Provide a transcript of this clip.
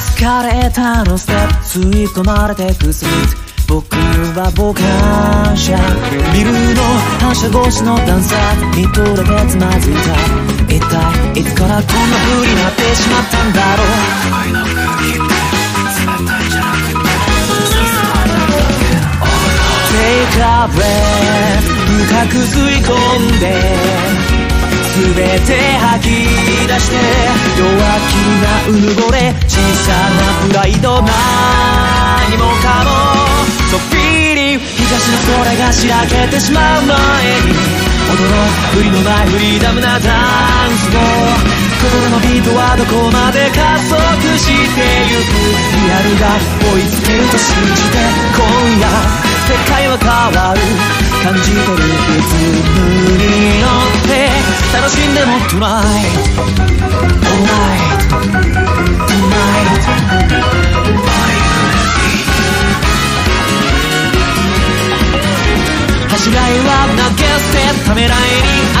スカレーターのステップ吸い込まれてくスイーツ僕は傍観者。ビルの反射越しの段差見とれてつまずいた。一体いつからこんな風になってしまったんだろう。恋の空気って冷たいじゃなくて Take a breath 深く吸い込んで。全て吐き出して。弱気なうぬぼれ小さなプライド何もかもそっぴり東の空がしらけてしまう前に踊ろう。振りのないフリーダムなダンスを心のビートはどこまで加速してゆく。リアルが追いつけると信じて今夜世界は変わる。感じ取るリズムに乗って楽しんでも Tonight Alright 走らいは投げ捨てためらいに